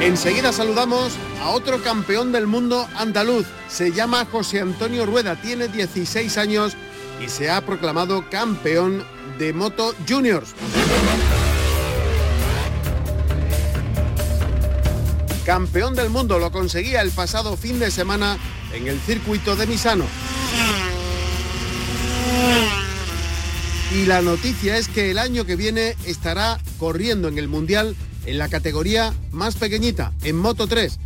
Enseguida saludamos a otro campeón del mundo andaluz. Se llama José Antonio Rueda, tiene 16 años y se ha proclamado campeón de Moto Juniors. Campeón del mundo lo conseguía el pasado fin de semana en el circuito de Misano. Y la noticia es que el año que viene estará corriendo en el Mundial en la categoría más pequeñita, en Moto 3.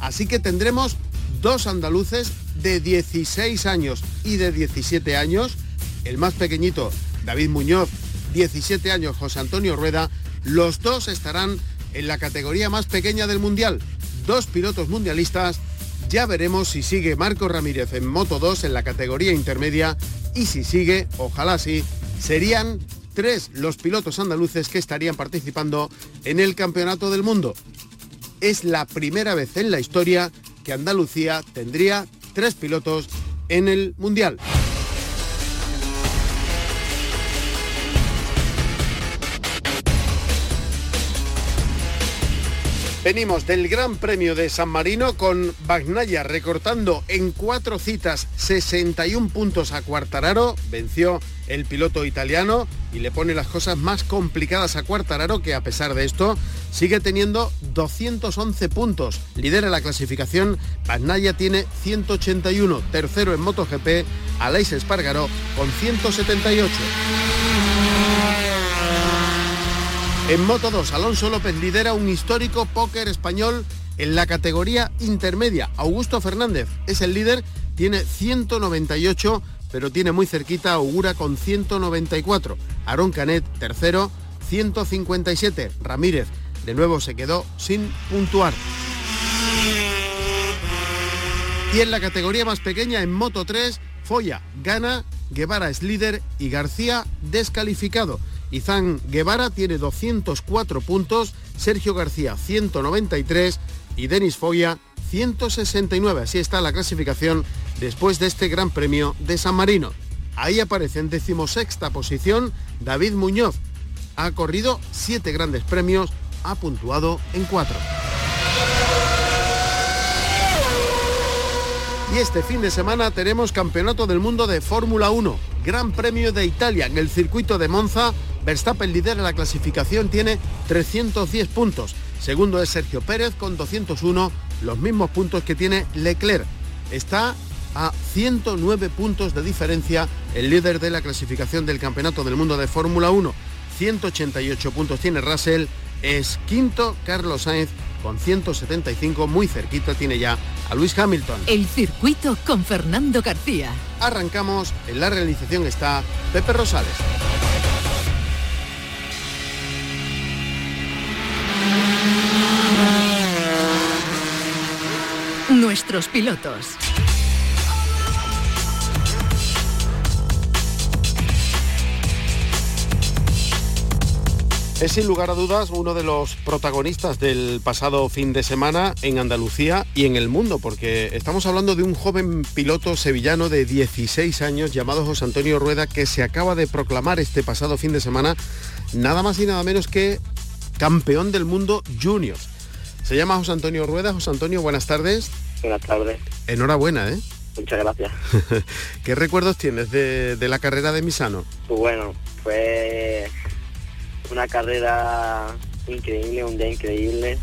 Así que tendremos dos andaluces de 16 años y de 17 años. El más pequeñito, David Muñoz, 17 años, José Antonio Rueda. Los dos estarán en la categoría más pequeña del Mundial. Dos pilotos mundialistas. Ya veremos si sigue Marco Ramírez en Moto 2 en la categoría intermedia y si sigue, ojalá sí, serían tres los pilotos andaluces que estarían participando en el Campeonato del Mundo. Es la primera vez en la historia que Andalucía tendría tres pilotos en el Mundial. Venimos del Gran Premio de San Marino con Bagnaya recortando en cuatro citas 61 puntos a Cuartararo. Venció el piloto italiano y le pone las cosas más complicadas a Cuartararo que a pesar de esto sigue teniendo 211 puntos. Lidera la clasificación. Bagnaya tiene 181. Tercero en MotoGP. Aleix Espargaró con 178. En Moto 2, Alonso López lidera un histórico póker español en la categoría intermedia. Augusto Fernández es el líder, tiene 198, pero tiene muy cerquita Augura con 194. Aaron Canet, tercero, 157. Ramírez, de nuevo se quedó sin puntuar. Y en la categoría más pequeña, en Moto 3, Foya gana, Guevara es líder y García descalificado. Izán Guevara tiene 204 puntos, Sergio García 193 y Denis Foya 169. Así está la clasificación después de este Gran Premio de San Marino. Ahí aparece en decimosexta posición David Muñoz. Ha corrido siete grandes premios, ha puntuado en cuatro. Y este fin de semana tenemos Campeonato del Mundo de Fórmula 1, Gran Premio de Italia en el circuito de Monza. Verstappen lidera la clasificación, tiene 310 puntos. Segundo es Sergio Pérez con 201, los mismos puntos que tiene Leclerc. Está a 109 puntos de diferencia el líder de la clasificación del Campeonato del Mundo de Fórmula 1. 188 puntos tiene Russell, es quinto Carlos Sainz con 175, muy cerquita tiene ya a Luis Hamilton. El circuito con Fernando García. Arrancamos, en la realización está Pepe Rosales. Nuestros pilotos. Es sin lugar a dudas uno de los protagonistas del pasado fin de semana en Andalucía y en el mundo, porque estamos hablando de un joven piloto sevillano de 16 años llamado José Antonio Rueda que se acaba de proclamar este pasado fin de semana nada más y nada menos que campeón del mundo juniors. Se llama José Antonio Rueda. José Antonio, buenas tardes. Buenas tardes. Enhorabuena, ¿eh? Muchas gracias. ¿Qué recuerdos tienes de, de la carrera de Misano? Pues bueno, fue una carrera increíble, un día increíble.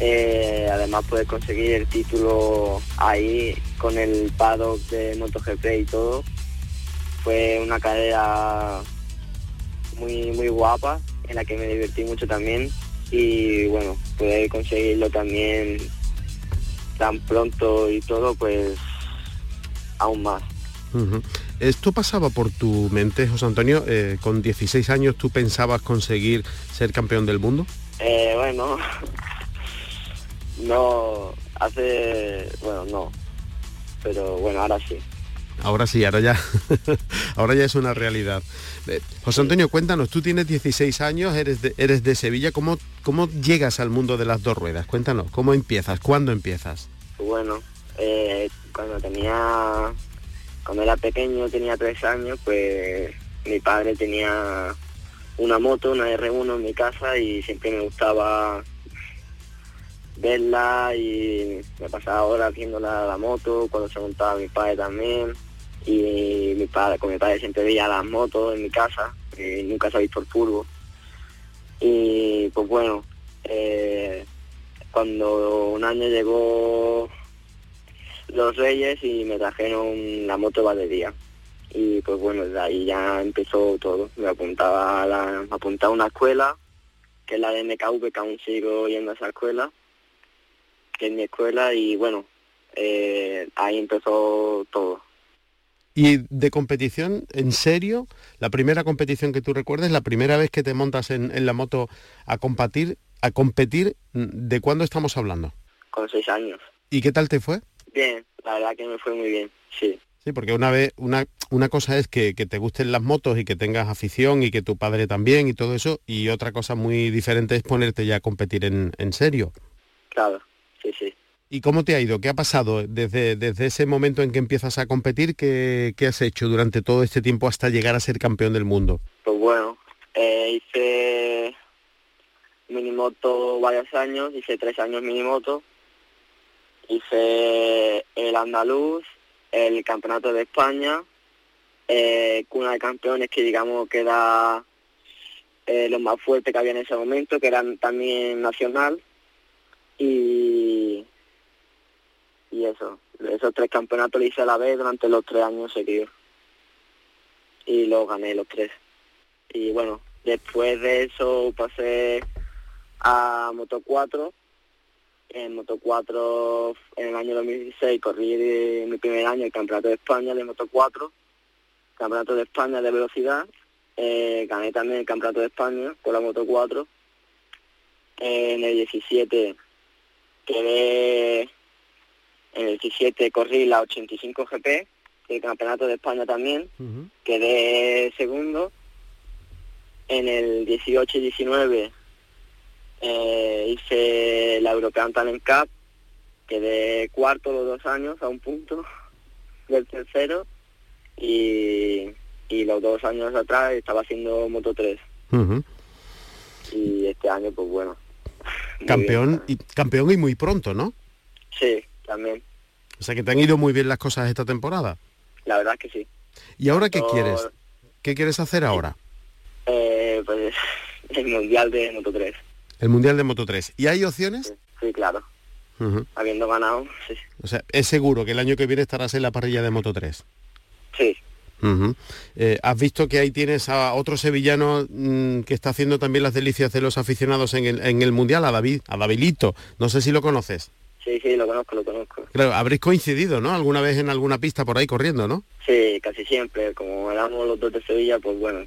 Eh, además poder conseguir el título ahí con el paddock de MotoGP y todo. Fue una carrera muy muy guapa en la que me divertí mucho también y bueno, poder conseguirlo también tan pronto y todo, pues aún más. ¿Esto pasaba por tu mente, José Antonio? Eh, ¿Con 16 años tú pensabas conseguir ser campeón del mundo? Eh, bueno, no, hace, bueno, no, pero bueno, ahora sí. Ahora sí, ahora ya, ahora ya es una realidad. Eh, José Antonio, cuéntanos, tú tienes 16 años, eres de, eres de Sevilla, ¿Cómo, ¿cómo llegas al mundo de las dos ruedas? Cuéntanos, ¿cómo empiezas? ¿Cuándo empiezas? Bueno, eh, cuando tenía, cuando era pequeño, tenía tres años, pues mi padre tenía una moto, una R1 en mi casa y siempre me gustaba verla y me pasaba horas viendo la, la moto, cuando se montaba mi padre también y mi padre, con mi padre siempre veía las motos en mi casa, y nunca visto el furbo. Y pues bueno, eh, cuando un año llegó los Reyes y me trajeron la moto batería. Y pues bueno, de ahí ya empezó todo. Me apuntaba a, la, me apuntaba a una escuela, que es la de MKV, que aún sigo yendo a esa escuela, que es mi escuela, y bueno, eh, ahí empezó todo. Y de competición, en serio, la primera competición que tú recuerdes, la primera vez que te montas en, en la moto a competir, a competir, ¿de cuándo estamos hablando? Con seis años. ¿Y qué tal te fue? Bien, la verdad que me fue muy bien, sí. Sí, porque una vez, una, una cosa es que, que, te gusten las motos y que tengas afición y que tu padre también y todo eso, y otra cosa muy diferente es ponerte ya a competir en, en serio. Claro, sí, sí. ¿Y cómo te ha ido? ¿Qué ha pasado desde, desde ese momento en que empiezas a competir? ¿qué, ¿Qué, has hecho durante todo este tiempo hasta llegar a ser campeón del mundo? Pues bueno, eh, hice minimoto varios años, hice tres años minimoto, hice el andaluz, el campeonato de España, eh, cuna de campeones que digamos que era eh, lo más fuerte que había en ese momento, que eran también nacional, y y eso, esos tres campeonatos lo hice a la vez durante los tres años seguidos. Y los gané los tres. Y bueno, después de eso pasé a Moto 4. En Moto 4 en el año 2016 corrí mi primer año el Campeonato de España de Moto 4, Campeonato de España de velocidad. Eh, gané también el Campeonato de España con la Moto 4. Eh, en el 17 quedé en el 17 corrí la 85 GP, el Campeonato de España también, uh -huh. quedé segundo. En el 18 y 19 eh, hice la European Talent Cup, quedé cuarto los dos años a un punto del tercero y, y los dos años atrás estaba haciendo Moto 3. Uh -huh. Y este año pues bueno. Campeón y campeón y muy pronto, ¿no? Sí, también. O sea que te han ido muy bien las cosas esta temporada. La verdad que sí. ¿Y ahora qué quieres? ¿Qué quieres hacer ahora? Eh, pues el Mundial de Moto 3. El Mundial de Moto 3. ¿Y hay opciones? Sí, sí claro. Uh -huh. Habiendo ganado, sí. O sea, es seguro que el año que viene estarás en la parrilla de Moto 3. Sí. Uh -huh. eh, ¿Has visto que ahí tienes a otro sevillano mmm, que está haciendo también las delicias de los aficionados en el, en el Mundial, a David, a Davilito? No sé si lo conoces. Sí, sí, lo conozco, lo conozco. Claro, habréis coincidido, ¿no? Alguna vez en alguna pista por ahí corriendo, ¿no? Sí, casi siempre. Como éramos los dos de Sevilla, pues bueno,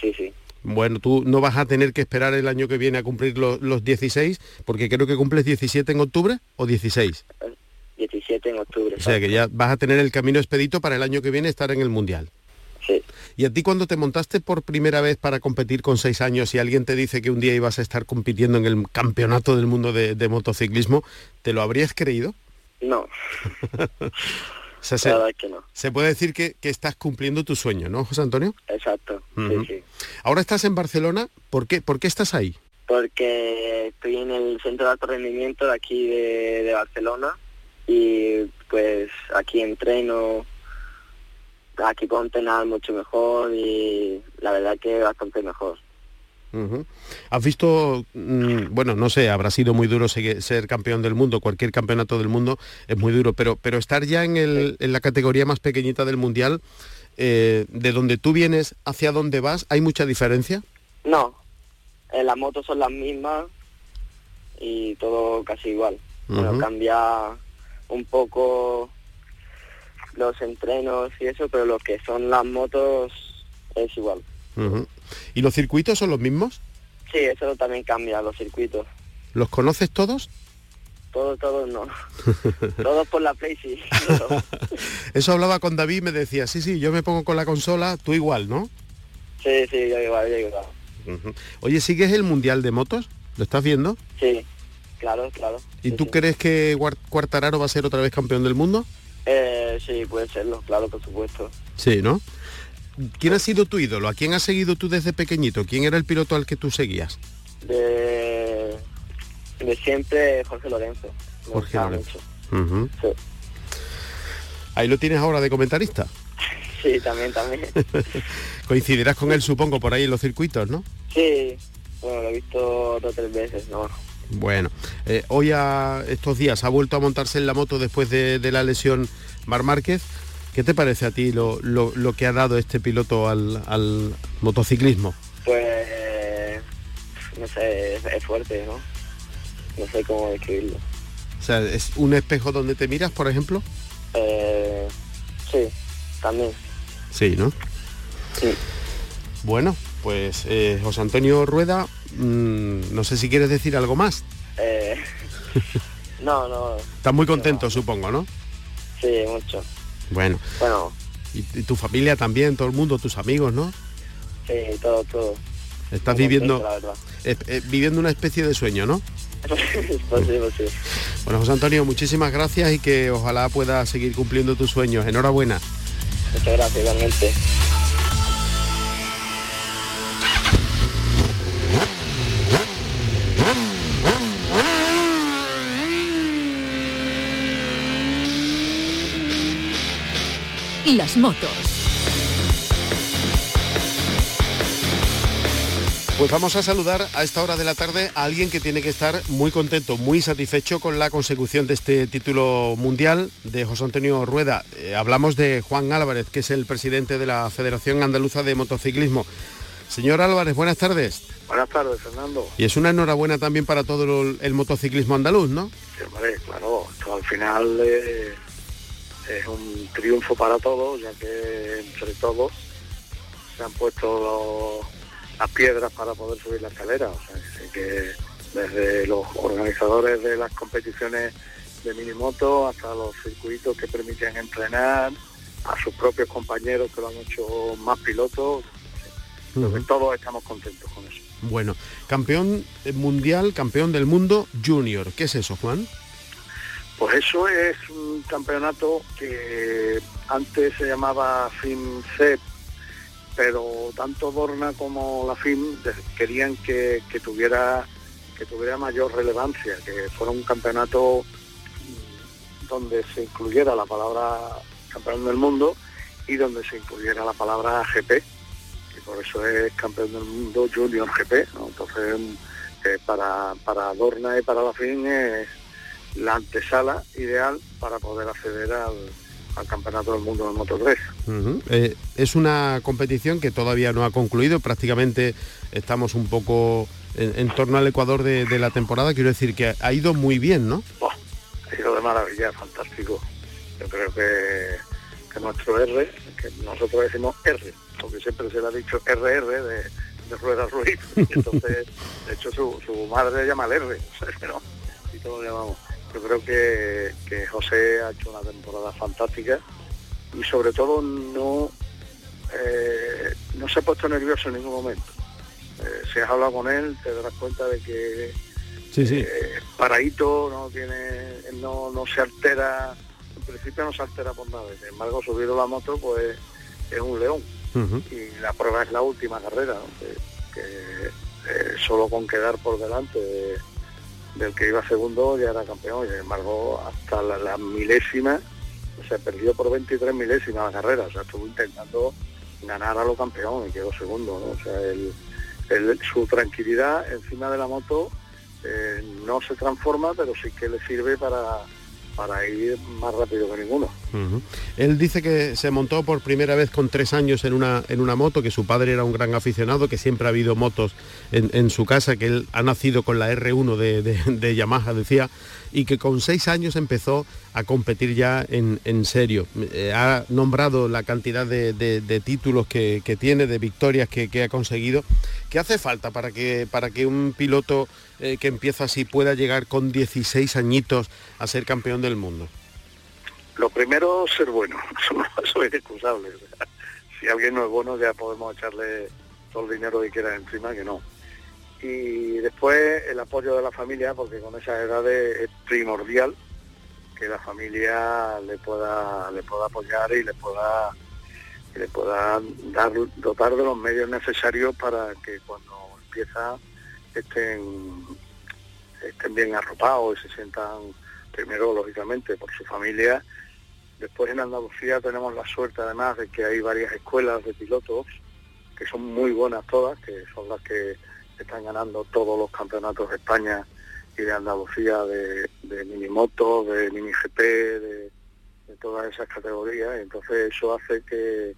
sí, sí. Bueno, tú no vas a tener que esperar el año que viene a cumplir los, los 16, porque creo que cumples 17 en octubre o 16. 17 en octubre. O sea que ya vas a tener el camino expedito para el año que viene estar en el Mundial. ¿Y a ti cuando te montaste por primera vez para competir con seis años y alguien te dice que un día ibas a estar compitiendo en el campeonato del mundo de, de motociclismo, ¿te lo habrías creído? No. o sea, se, La verdad es que no. se, puede decir que, que, estás cumpliendo tu sueño, ¿no, José Antonio? Exacto, uh -huh. sí, sí. Ahora estás en Barcelona, ¿por qué, ¿por qué estás ahí? Porque estoy en el centro de alto rendimiento de aquí de, de Barcelona y pues aquí entreno aquí puedo entrenar mucho mejor y la verdad que bastante mejor. Uh -huh. ¿Has visto, mmm, bueno, no sé, habrá sido muy duro ser, ser, campeón del mundo, cualquier campeonato del mundo es muy duro, pero, pero estar ya en, el, en la categoría más pequeñita del mundial, eh, de donde tú vienes hacia donde vas, ¿hay mucha diferencia? No, eh, las motos son las mismas y todo casi igual. Uh -huh. Bueno, cambia un poco los entrenos y eso, pero lo que son las motos es igual. ¿Y los circuitos son los mismos? Sí, eso también cambia, los circuitos. ¿Los conoces todos? Todos, todos no. todos por la Play, sí. Eso hablaba con David y me decía, sí, sí, yo me pongo con la consola, tú igual, ¿no? sí, sí, yo igual, yo igual. Ujú. Oye, ¿sigues el Mundial de Motos? ¿Lo estás viendo? Sí, claro, claro. ¿Y Sí, tú sí. crees que Quartararo va a ser otra vez campeón del mundo? Eh, sí, puede serlo, claro, por supuesto. Sí, ¿no? ¿Quién ha sido tu ídolo? ¿A quién has seguido tú desde pequeñito? ¿Quién era el piloto al que tú seguías? De, de siempre Jorge Lorenzo. Me Jorge Lorenzo. Sí. Ahí lo tienes ahora de comentarista. Sí, también, también. Coincidirás con él, supongo, por ahí en los circuitos, ¿no? Sí, bueno, lo he visto dos o tres veces, ¿no? Bueno, eh, hoy a estos días ha vuelto a montarse en la moto después de, de la lesión Mar Márquez. ¿Qué te parece a ti lo, lo- lo que ha dado este piloto al, al motociclismo? Pues, no sé, es, es fuerte, ¿no? No sé cómo describirlo. O sea, ¿es un espejo donde te miras, por ejemplo? Eh, sí, también. Sí, ¿no? Sí. Bueno, pues eh, José Antonio Rueda, mm, no sé si quieres decir algo más. Eh, no, no, Estás muy contento, supongo, ¿no? sí, mucho. Bueno, Bueno, y, y tu familia también, todo el mundo, tus amigos, ¿no? sí, todo, todo. Estás Muy viviendo, contento, eh, eh, viviendo una especie de sueño, ¿no? verdad. pues sí, pues sí. Bueno, José Antonio, muchísimas gracias y que ojalá puedas seguir cumpliendo tus sueños. Enhorabuena. Muchas gracias, igualmente. Las motos. Pues vamos a saludar a esta hora de la tarde a alguien que tiene que estar muy contento, muy satisfecho con la consecución de este título mundial de José Antonio Rueda. Eh, hablamos de Juan Álvarez, que es el presidente de la Federación Andaluza de Motociclismo. Señor Álvarez, buenas tardes. Buenas tardes, Fernando. Y es una enhorabuena también para todo el, el motociclismo andaluz, ¿no? Sí, hombre, claro, esto al final eh, es un triunfo para todos, ya que entre todos se han puesto los- las piedras para poder subir la escalera. O sea, así que desde los organizadores de las competiciones de minimoto hasta los circuitos que permiten entrenar, a sus propios compañeros que lo han hecho más pilotos, todos estamos contentos con eso. Bueno, campeón mundial, campeón del mundo junior. ¿Qué es eso, Juan? Pues eso es un campeonato que antes se llamaba FIMCEP, pero tanto Dorna como la FIM querían que, que tuviera que tuviera mayor relevancia, que fuera un campeonato donde se incluyera la palabra campeón del mundo y donde se incluyera la palabra GP, y por eso es campeón del mundo Junior GP. Entonces, eh, para, para Dorna y para la FIM es la antesala ideal para poder acceder al, al campeonato del mundo de Moto 3. Ujú. Eh, es una competición que todavía no ha concluido, prácticamente estamos un poco en, en torno al ecuador de, de la temporada, quiero decir que ha ido muy bien, ¿no? Buah, ha sido de maravilla, fantástico. Yo creo que, que nuestro R, que nosotros decimos R, porque siempre se le ha dicho RR de, de Rueda Ruiz, entonces, de hecho, su, su madre le llama el R, no, y todos lo llamamos. Yo creo que, que José ha hecho una temporada fantástica y sobre todo no, eh, no se ha puesto nervioso en ningún momento. Eh, si has hablado con él, te darás cuenta de que Sí, sí. eh, paradito, no tiene, no, no se altera, en principio no se altera por nada. Sin embargo, subido la moto, pues es un león. Y la prueba es la última carrera, ¿no? que, que, eh, solo con quedar por delante de- del que iba segundo ya era campeón. Y sin embargo, hasta la, la milésima se perdió por 23 milésimas la carrera. O sea, estuvo intentando ganar a lo campeón y quedó segundo. ¿no? O sea, su tranquilidad encima de la moto eh, no se transforma, pero sí que le sirve para, para ir más rápido que ninguno. Él dice que se montó por primera vez con tres años en una, en una moto, que su padre era un gran aficionado, que siempre ha habido motos en, su casa, que él ha nacido con la R1 de, Yamaha, decía, y que con seis años empezó a competir ya en, serio. Eh, ha nombrado la cantidad de, títulos que, tiene, de victorias que, ha conseguido. ¿Qué hace falta para que, para que un piloto eh, que empieza así pueda llegar con 16 añitos a ser campeón del mundo? Lo primero, ser bueno, eso, es excusable. si alguien no es bueno ya podemos echarle todo el dinero que quiera encima, que no. Y después el apoyo de la familia, porque con esas edades es primordial que la familia le pueda, le pueda apoyar y le pueda le pueda dar, dotar de los medios necesarios para que cuando empieza estén, estén bien arropados y se sientan primero lógicamente por su familia. Después en Andalucía tenemos la suerte además de que hay varias escuelas de pilotos que son muy buenas todas, que son las que están ganando todos los campeonatos de España y de Andalucía de, de minimoto, de mini GP, de, todas esas categorías. Entonces eso hace que,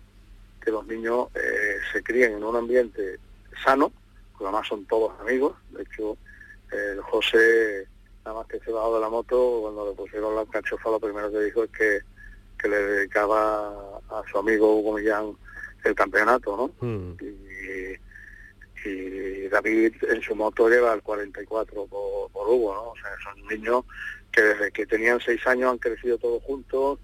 los niños eh, se críen en un ambiente sano, porque además son todos amigos. De hecho, el José, nada más que se bajó de la moto, cuando le pusieron la cachofa, lo primero que dijo es que que le dedicaba a su amigo Hugo Millán el campeonato, ¿no? Mm. Y, David en su moto lleva el 44 por, Hugo, ¿no? O sea, son niños que desde que tenían seis años han crecido todos juntos,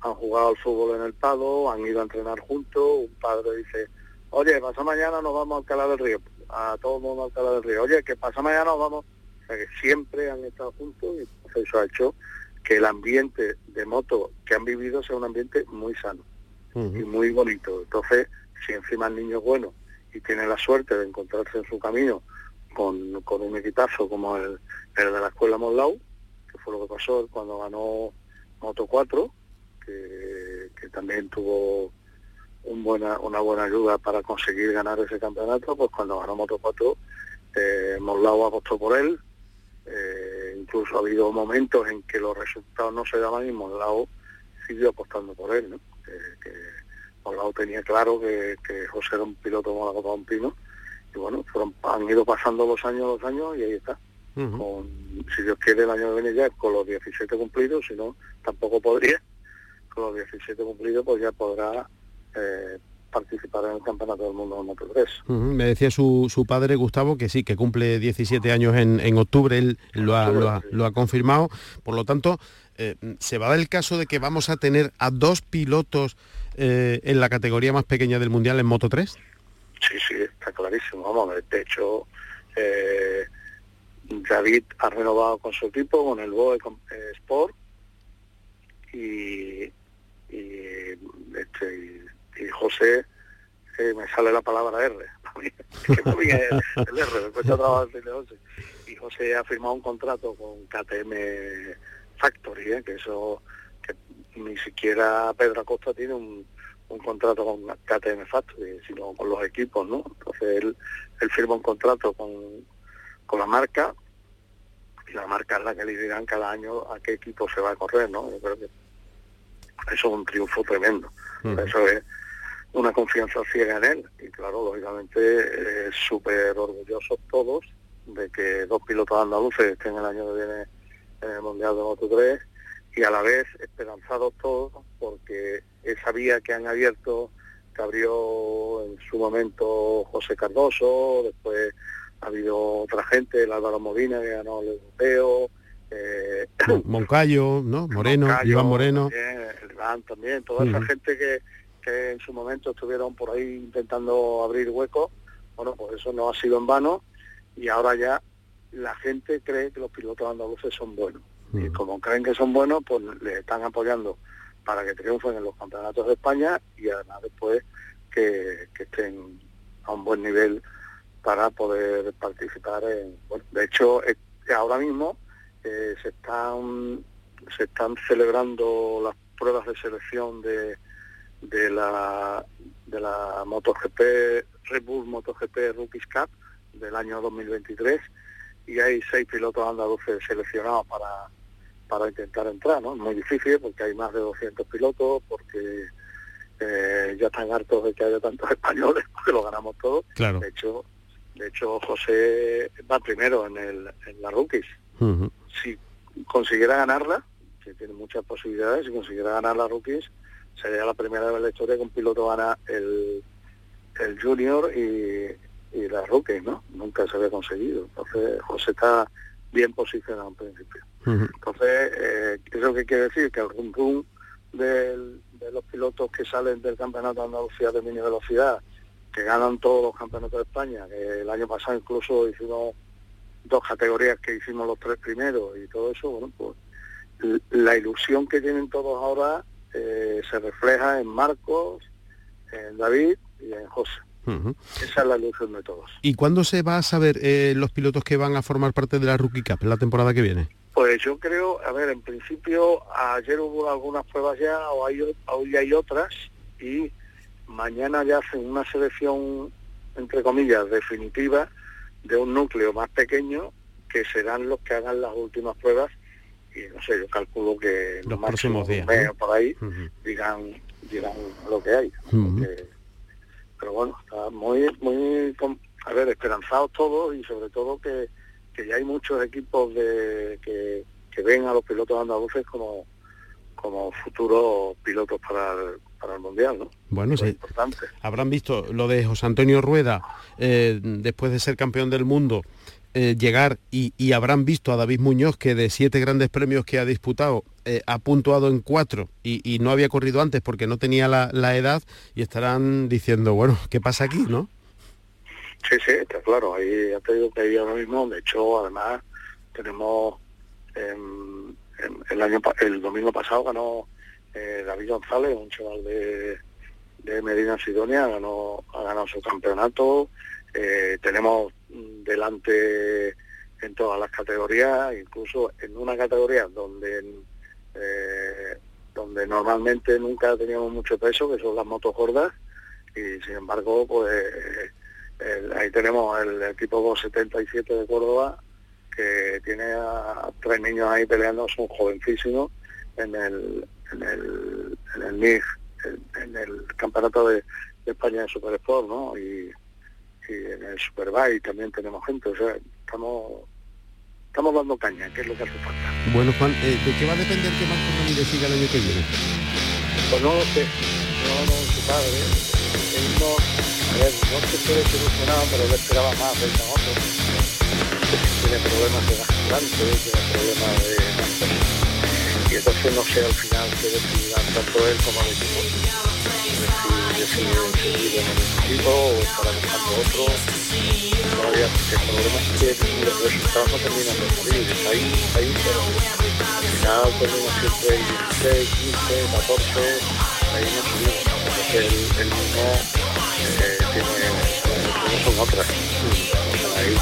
han jugado al fútbol en el Pado, han ido a entrenar juntos, un padre dice, oye, pasa mañana nos vamos a Alcalá del Río, a todo el mundo a Alcalá del Río, oye, que pasa mañana nos vamos, o sea que siempre han estado juntos y eso ha hecho que el ambiente de moto que han vivido sea un ambiente muy sano y muy bonito. Entonces, si encima el niño es bueno y tiene la suerte de encontrarse en su camino con, un equipazo como el, de la escuela Monlau, fue lo que pasó cuando ganó Moto 4, que, también tuvo una buena ayuda para conseguir ganar ese campeonato, pues cuando ganó Moto 4, eh, Monlau apostó por él, eh, incluso ha habido momentos en que los resultados no se daban y Monlao siguió apostando por él, ¿no? que Monlao tenía claro que, José era un piloto como la Copa de un Pino y bueno, fueron, han ido pasando los años, los años y ahí está. Con, si Dios quiere el año de venir ya con los 17 cumplidos, si no, tampoco podría. Con los 17 cumplidos pues ya podrá eh, participar en el Campeonato del Mundo de Moto 3. Me decía su, su, padre Gustavo que sí, que cumple 17 años en, en octubre, él lo ha, lo, ha, lo ha, confirmado, por lo tanto, eh, se va a dar el caso de que vamos a tener a dos pilotos eh, en la categoría más pequeña del Mundial en Moto 3. Sí, sí, está clarísimo, vamos, de hecho... Eh, David ha renovado con su equipo, con el BOE Sport, y, este, José, eh, me sale la palabra R, que el, R, me cuesta trabajo Y José ha firmado un contrato con KTM Factory, ¿eh? que eso, que ni siquiera Pedro Acosta tiene un, contrato con KTM Factory, sino con los equipos, ¿no? Entonces él, él firma un contrato con, con la marca la marca es la que le dirán cada año a qué equipo se va a correr, ¿no? Yo creo que eso es un triunfo tremendo. Eso es una confianza ciega en él. Y claro, lógicamente, eh, súper orgullosos todos de que dos pilotos andaluces estén el año que viene en el Mundial de Moto 3 y a la vez esperanzados todos porque esa vía que han abierto, que abrió en su momento José Cardoso, después ha habido otra gente, el Álvaro Modina que ganó el europeo, eh, Moncayo, ¿no? Moreno, Iván Moreno. También, también, toda esa gente que, que en su momento estuvieron por ahí intentando abrir huecos, bueno, pues eso no ha sido en vano y ahora ya la gente cree que los pilotos andaluces son buenos. Y como creen que son buenos, pues les están apoyando para que triunfen en los campeonatos de España y además después que, estén a un buen nivel para poder participar en... Bueno, de hecho, ahora mismo eh, se están se están celebrando las pruebas de selección de, de la de la MotoGP Red Bull MotoGP Rookies Cup del año 2023 y hay seis pilotos andaluces seleccionados para para intentar entrar, ¿no? Es muy difícil porque hay más de 200 pilotos, porque eh, ya están hartos de que haya tantos españoles, porque lo ganamos todos. Claro. De hecho, de hecho José va primero en, el, en la rookies. Si consiguiera ganarla, que tiene muchas posibilidades, si consiguiera ganar la rookies, sería la primera vez en la historia que un piloto gana el, el junior y, y la rookies, ¿no? Nunca se había conseguido. Entonces José está bien posicionado en principio. Entonces, eh, ¿eso qué quiere decir? Que el rum rum de los pilotos que salen del campeonato de Andalucía de mini velocidad, que ganan todos los campeonatos de España, que el año pasado incluso hicimos dos categorías que hicimos los tres primeros y todo eso, bueno, pues la ilusión que tienen todos ahora eh, se refleja en Marcos, en David y en José. Esa es la ilusión de todos. ¿Y cuándo se va a saber eh, los pilotos que van a formar parte de la Rookie Cup la temporada que viene? Pues yo creo, a ver, en principio ayer hubo algunas pruebas ya, o hay, hoy hay otras, y mañana ya hacen una selección, entre comillas, definitiva de un núcleo más pequeño que serán los que hagan las últimas pruebas y no sé, yo calculo que los próximos días por ahí dirán, dirán lo que hay. pero bueno, está muy, muy, a ver, esperanzados todos y sobre todo que, que ya hay muchos equipos de, que, que ven a los pilotos andaluces como como futuros pilotos para el, para el Mundial, ¿no? Bueno, sí. Habrán visto lo de José Antonio Rueda, eh, después de ser campeón del mundo, eh, llegar y, habrán visto a David Muñoz que de siete grandes premios que ha disputado eh, ha puntuado en cuatro y, no había corrido antes porque no tenía la, edad y estarán diciendo, bueno, ¿qué pasa aquí, no? Sí, sí, está claro. Ahí ya te digo que ahí ahora mismo, de hecho, además tenemos el año el domingo pasado ganó eh, David González, un chaval de, de Medina Sidonia, ganó, ha ganado su campeonato. tenemos delante en todas las categorías, incluso en una categoría donde eh, donde normalmente nunca teníamos mucho peso, que son las motos gordas, y sin embargo, pues ahí tenemos el equipo 277 de Córdoba, que tiene a tres niños ahí peleando, son jovencísimos, en el, en el, en el MIG, en, el campeonato de, España de Super Sport, ¿no? Y, y en el Superbike también tenemos gente, o sea, estamos estamos dando caña, que es lo que hace falta. Bueno, Juan, eh, ¿de qué va a depender que Marco Ramírez siga el año que viene? Pues no lo sé, no, no, su padre, él no, a ver, no se puede solucionar, pero él esperaba más del trabajo. Tiene problemas de gasturante, tiene problemas de y entonces no sé al final qué decidirán tanto él como el equipo decide seguir en el equipo o estará buscando otro. Todavía, porque el problema es que los resultados no terminan de está ahí, está ahí, pero al final termina siempre 16, 15, 14, ahí no subimos. Entonces el, el mismo eh, tiene, son otras. Ahí.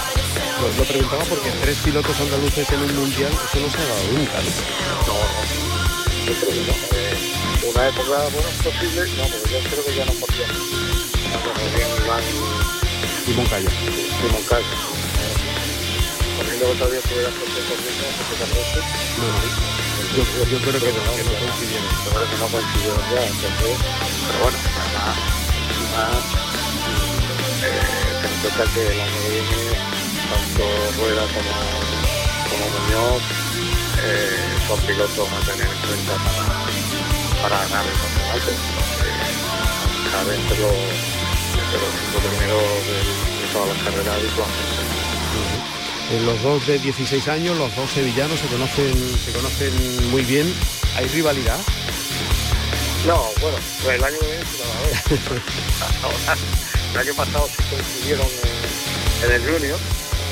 Lo, preguntaba porque tres pilotos andaluces en un mundial, eso no se ha dado nunca. No, yo creo que no. Eh, una época bueno, posible, no, pero yo creo que ya no podía. Iván y Moncayo. Y Moncayo. Poniendo que todavía estuviera fuerte corriendo, porque veces. No, no. Yo, yo, creo que no, que no coincidieron. Yo creo que no coincidieron ya, entonces, pero bueno, además, además eh, ten en cuenta que el año que viene, tanto Rueda como, como Muñoz, eh, son pilotos a tener en cuenta para para ganar el campeonato. Eh, entre los, entre los cinco primeros de, de todas las carreras habitualmente. En los dos de 16 años, los dos sevillanos se conocen, se conocen muy bien. ¿Hay rivalidad? No, bueno, pues el año que viene se a ver. el año pasado sí coincidieron en, en el Junior,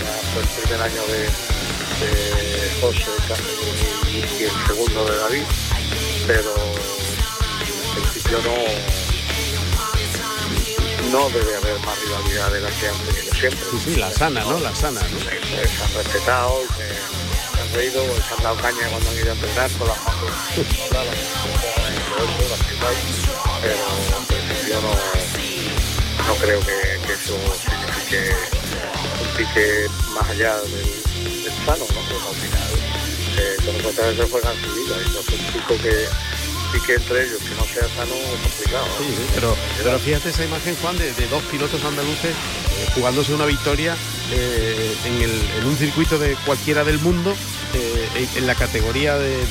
ya fue el primer año de, de José y, el segundo de David, pero yo no no debe haber más rivalidad de la que han tenido siempre. Sí, sí, la sana, ¿no? La sana, ¿no? Se, han respetado, se, se, han reído, se han dado caña cuando han ido a entrenar con las manos pero yo no, no creo que, que eso signifique un pique más allá del sano, ¿no? Pero al final eh, los se juegan su vida y los un que y que entre ellos que no sea sano es complicado. pero, pero fíjate esa imagen, Juan, de, dos pilotos andaluces eh, jugándose una victoria eh, en, un circuito de cualquiera del mundo eh, en, la categoría de,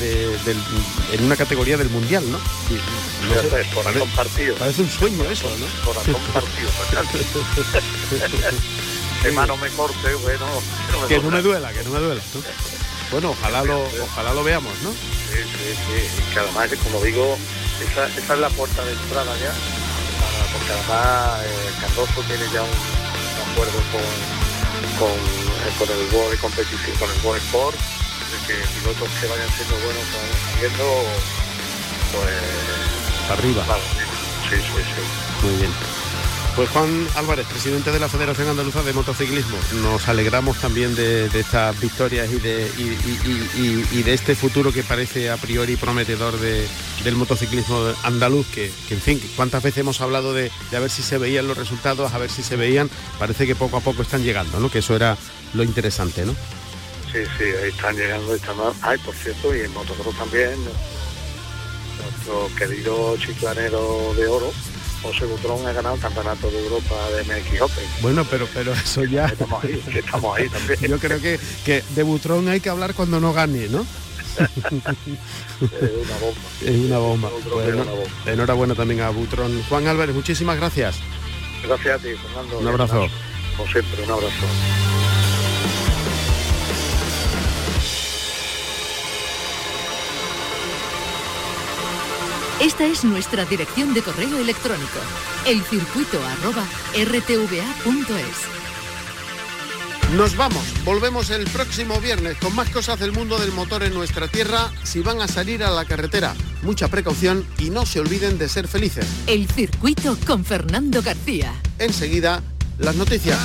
en una categoría del mundial, ¿no? no sé, por parece, compartido. Parece un sueño eso, ¿no? Corazón partido. que mano me corte, bueno. Que no me duela, que no me duela. Bueno, ojalá lo, ojalá lo veamos, ¿no? Sí, sí, sí. Que además, como digo, esa, esa es la puerta de entrada ya, porque además eh, Cardoso tiene ya un, acuerdo con, con, eh, con, el World de competición, con el World Sport, de que pilotos que vayan siendo buenos saliendo, pues... Arriba. Sí, sí, sí. Muy bien. Pues Juan Álvarez, presidente de la Federación Andaluza de Motociclismo, nos alegramos también de, estas victorias y de, de este futuro que parece a priori prometedor del motociclismo andaluz, que, en fin, cuántas veces hemos hablado de, a ver si se veían los resultados, a ver si se veían, parece que poco a poco están llegando, ¿no? Que eso era lo interesante, ¿no? Sí, sí, ahí están llegando, están... Ay, por cierto, y en motocross también, nuestro querido chiclanero de oro, José Butrón ha ganado el campeonato de Europa de MX Open. Bueno, pero pero eso ya. Estamos ahí, estamos ahí también. Yo creo que, que de Butrón hay que hablar cuando no gane, ¿no? es una bomba. Es una bomba. Enhorabuena también a Butrón. Juan Álvarez, muchísimas gracias. Gracias a ti, Fernando. Un abrazo. Como siempre, un abrazo. Esta es nuestra dirección de correo electrónico, elcircuito.rtva.es. Nos vamos, volvemos el próximo viernes con más cosas del mundo del motor en nuestra tierra. Si van a salir a la carretera, mucha precaución y no se olviden de ser felices. El circuito con Fernando García. Enseguida, las noticias.